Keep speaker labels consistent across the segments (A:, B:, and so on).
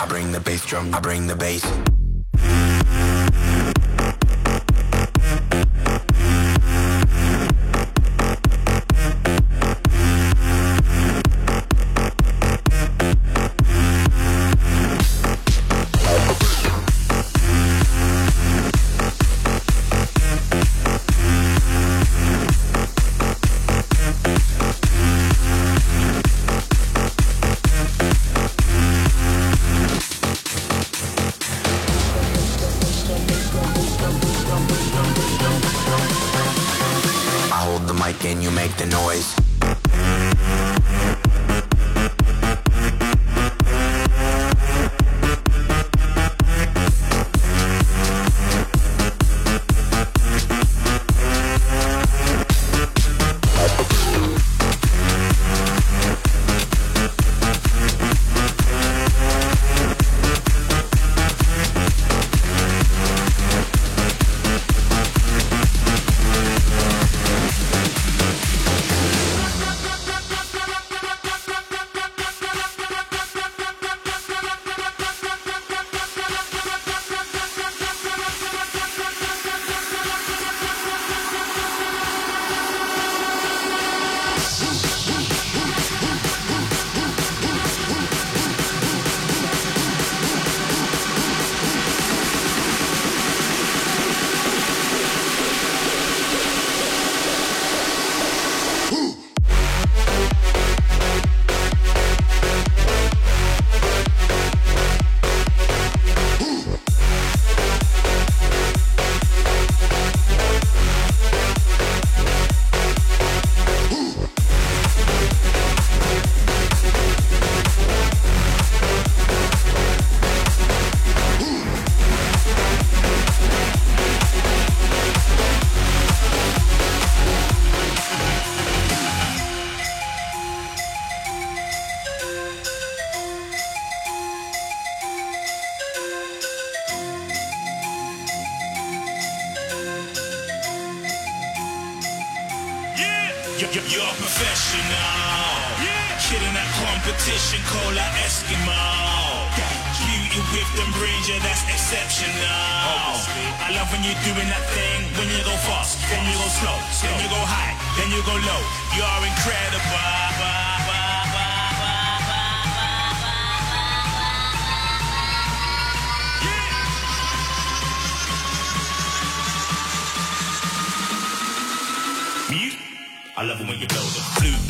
A: I bring the bass drum, I bring the bass.
B: I
C: love it
D: when you blow the flute.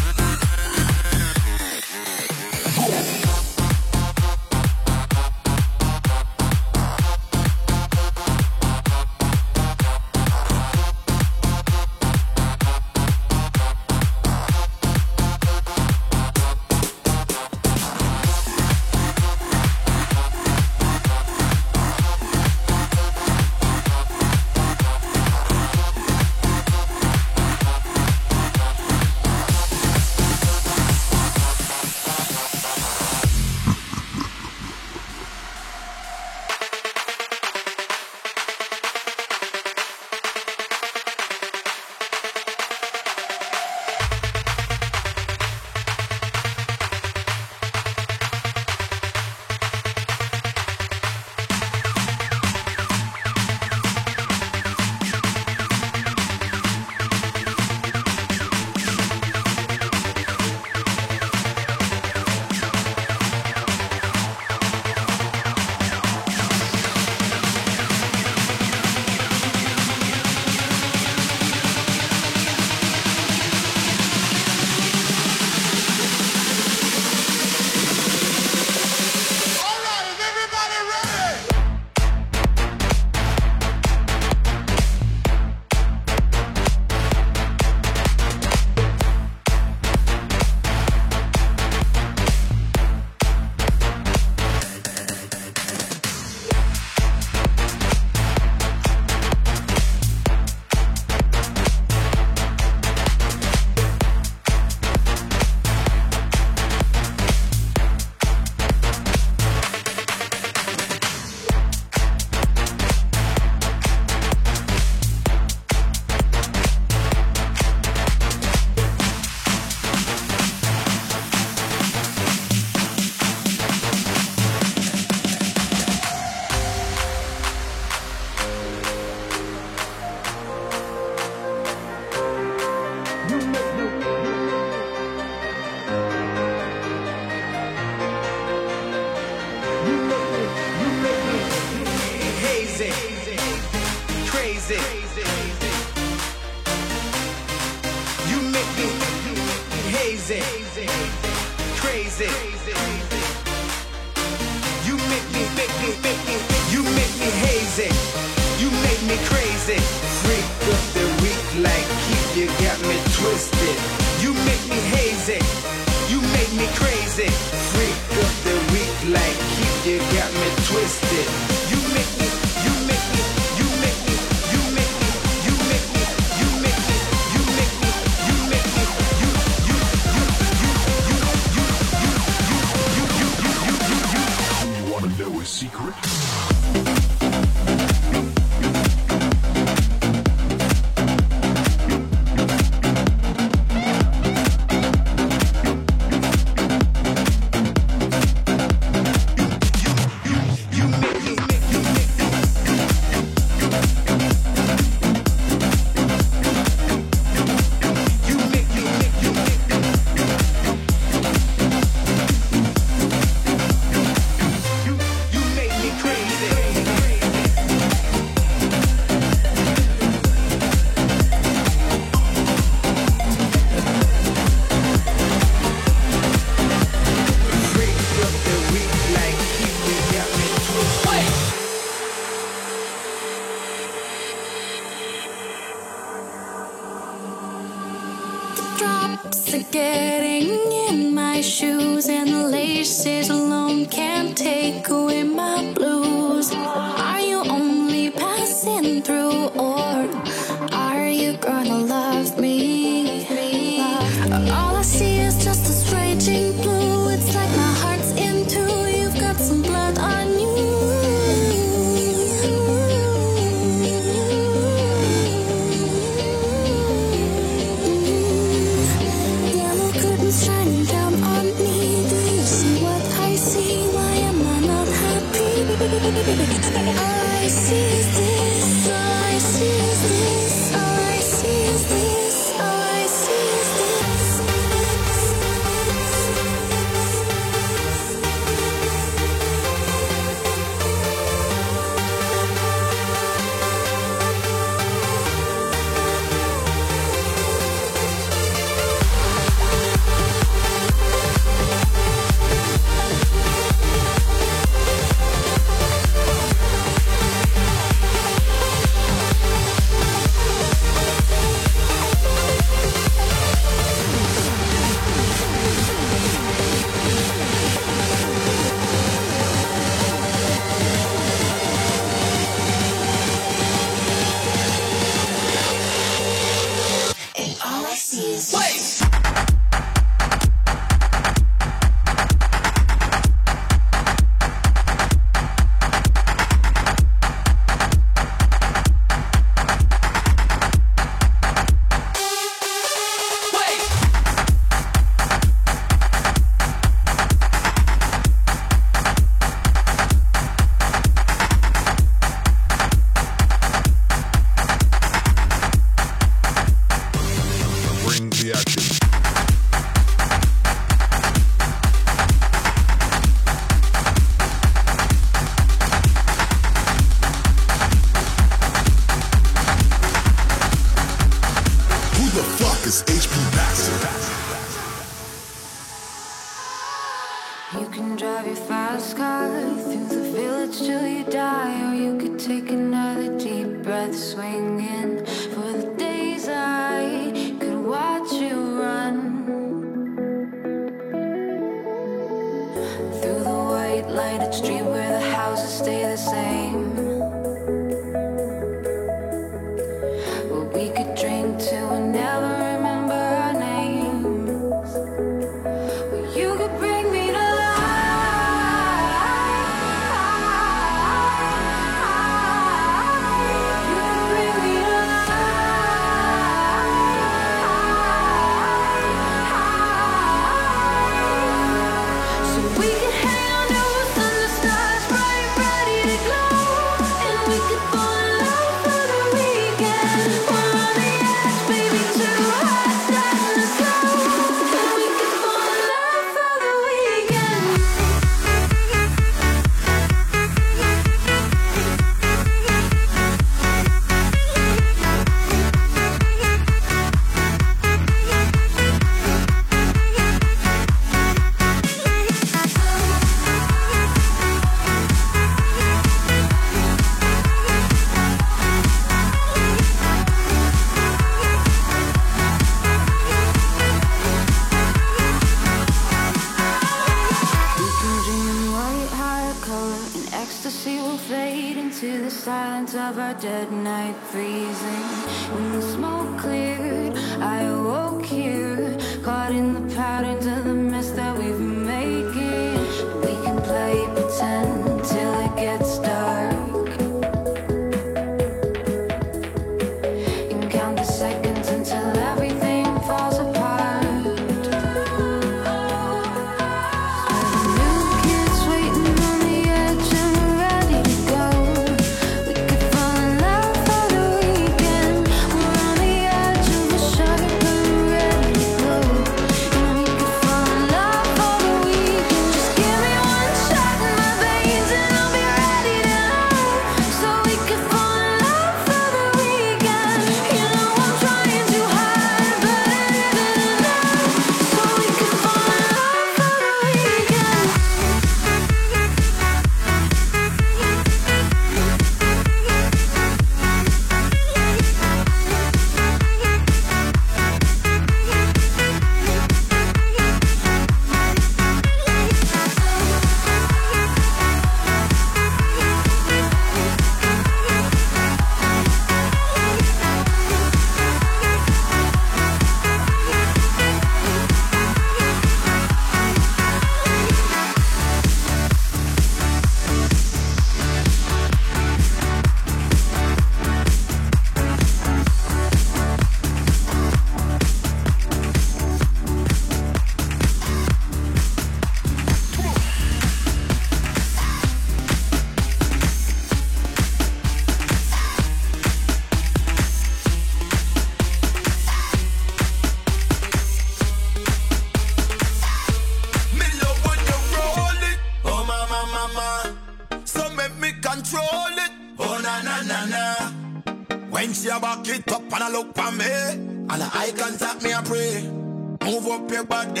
D: up your body.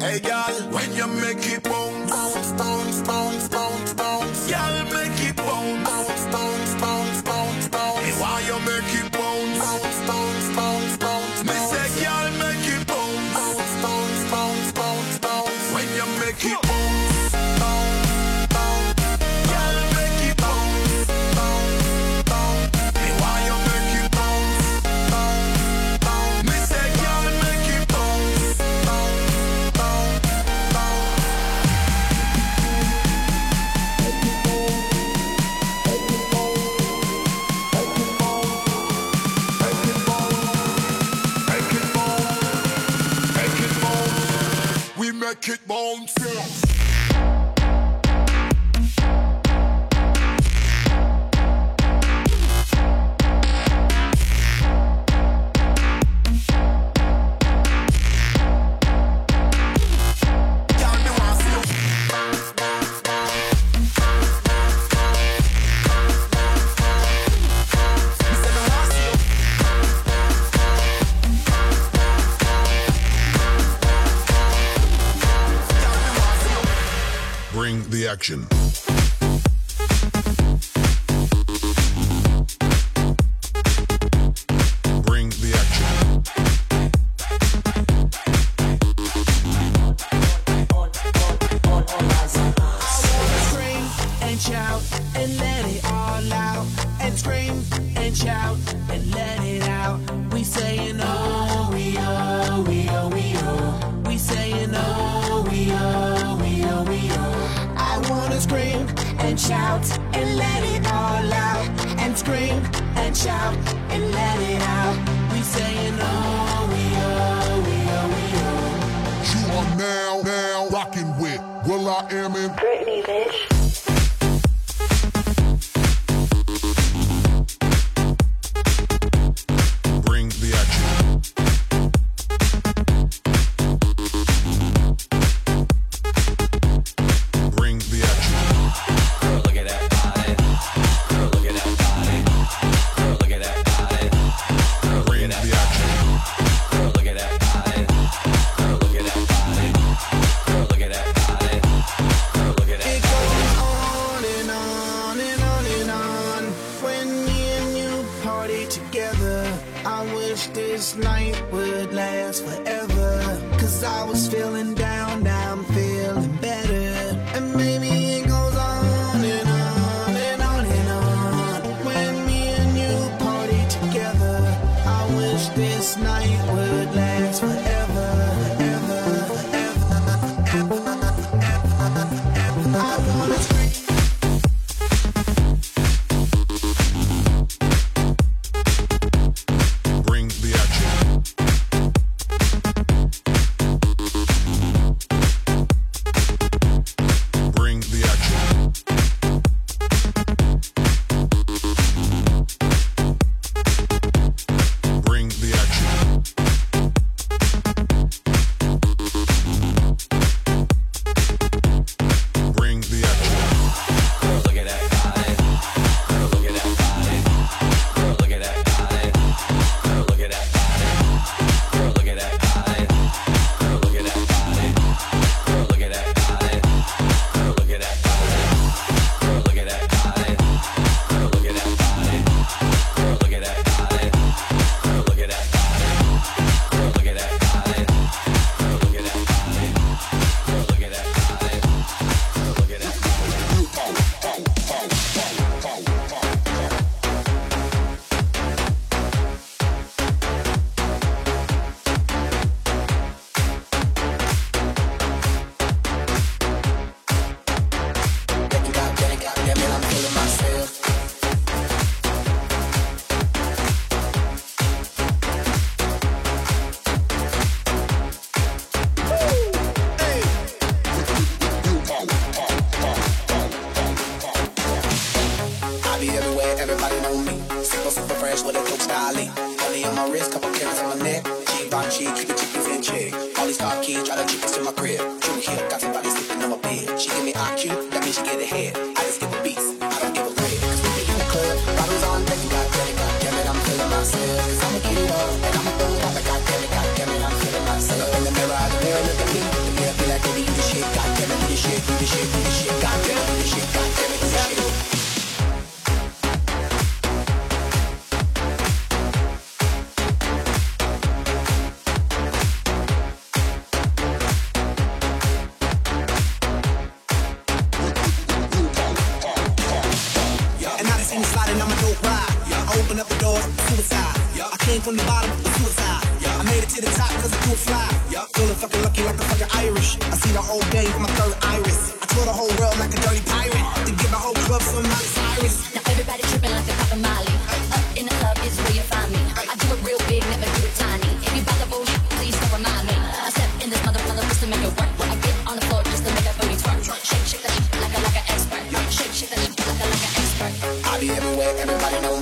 D: Hey, girl, when you make it bounce, bounce, bounce, bounce, bounce, bounce, girl, make it.
E: kick bones. Action.
B: Everybody
F: know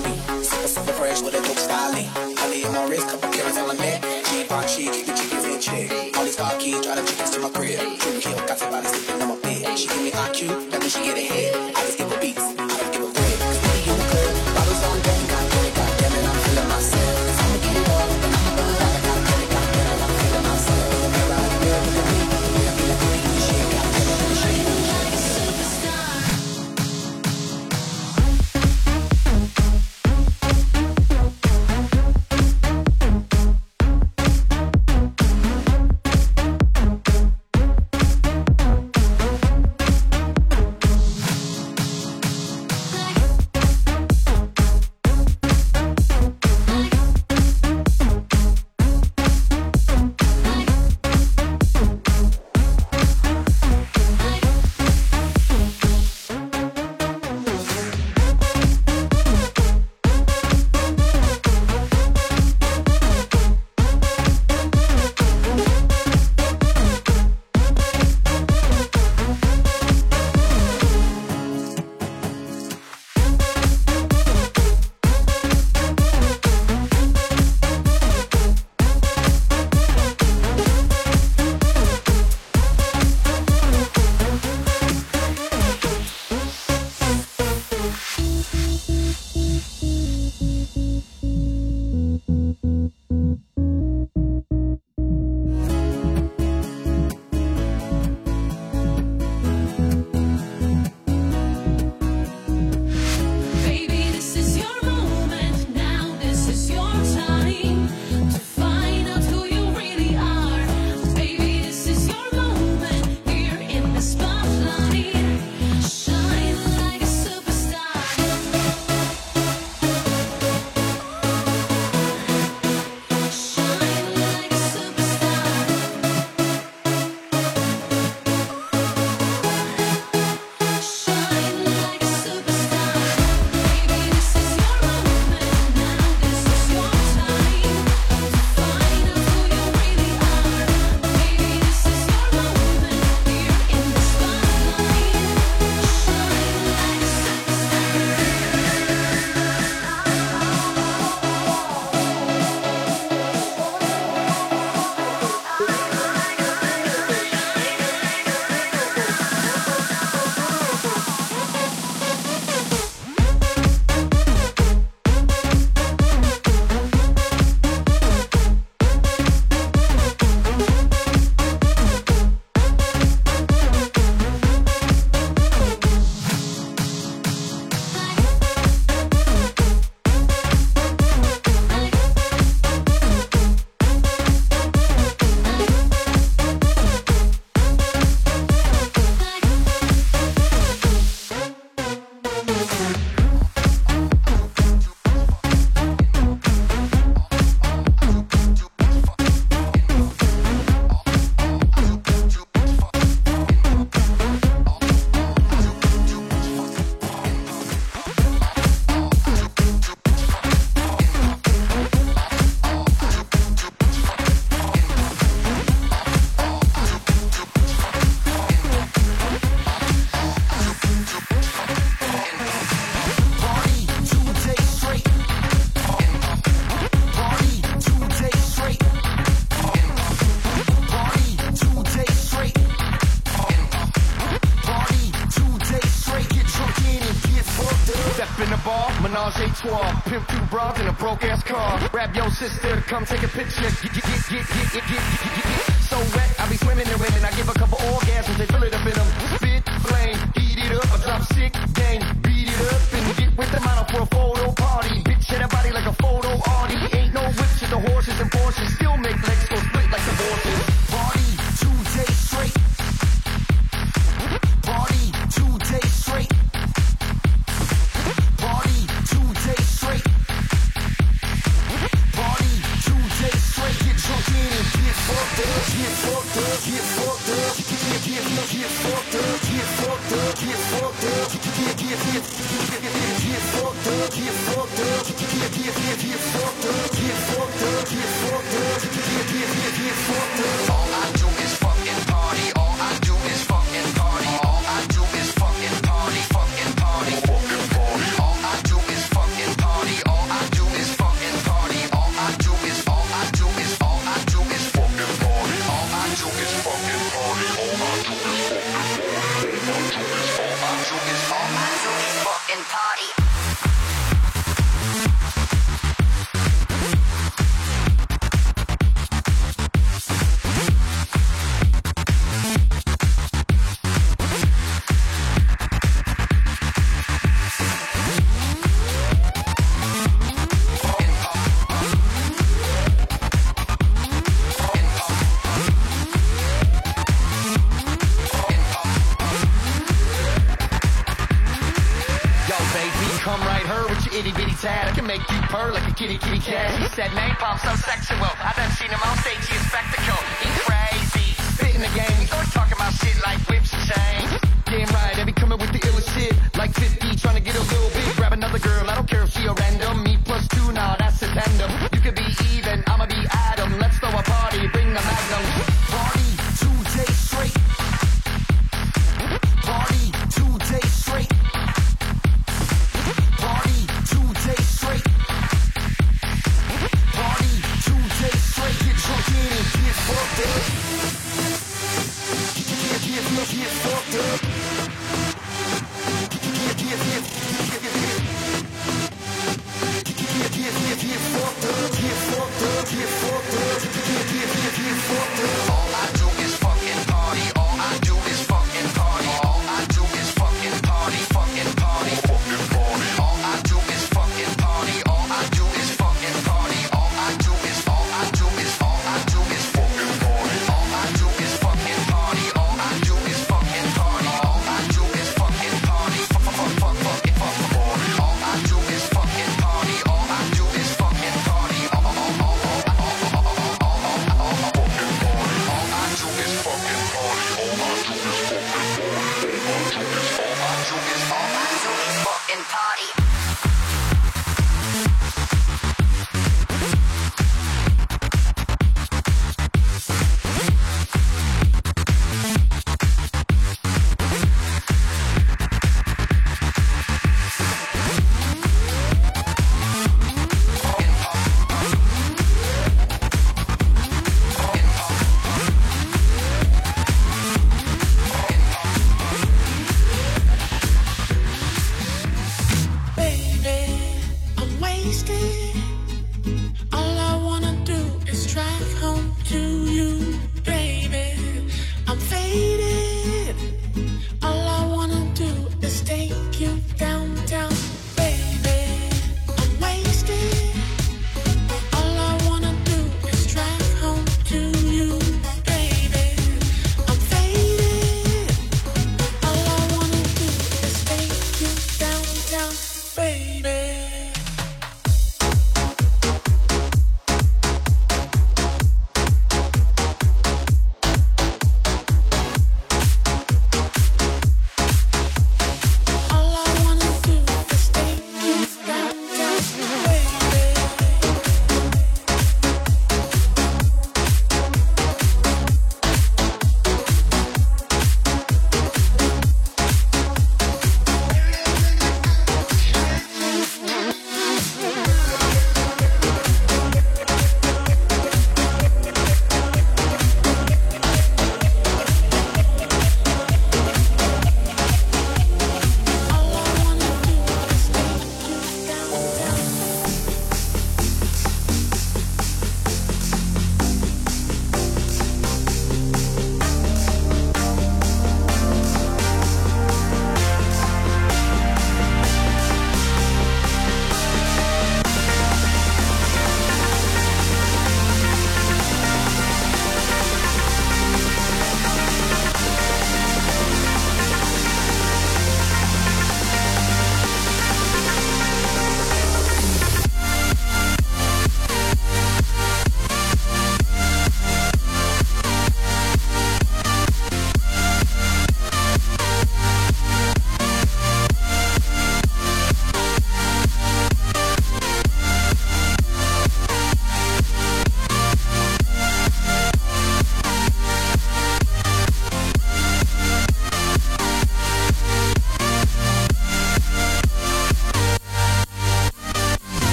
G: itty bitty tad. I can make you purr like a kitty kitty cat. He said napalm so sexual. I done seen him on stage, he's spectacle. He crazy. Fit in the game, we always talking about shit like whips and chains. Game right, I be coming with the illest shit. Like 50, trying to get a little bit. Grab another girl, I don't care if she a random. Me plus two, nah, that's a tandem.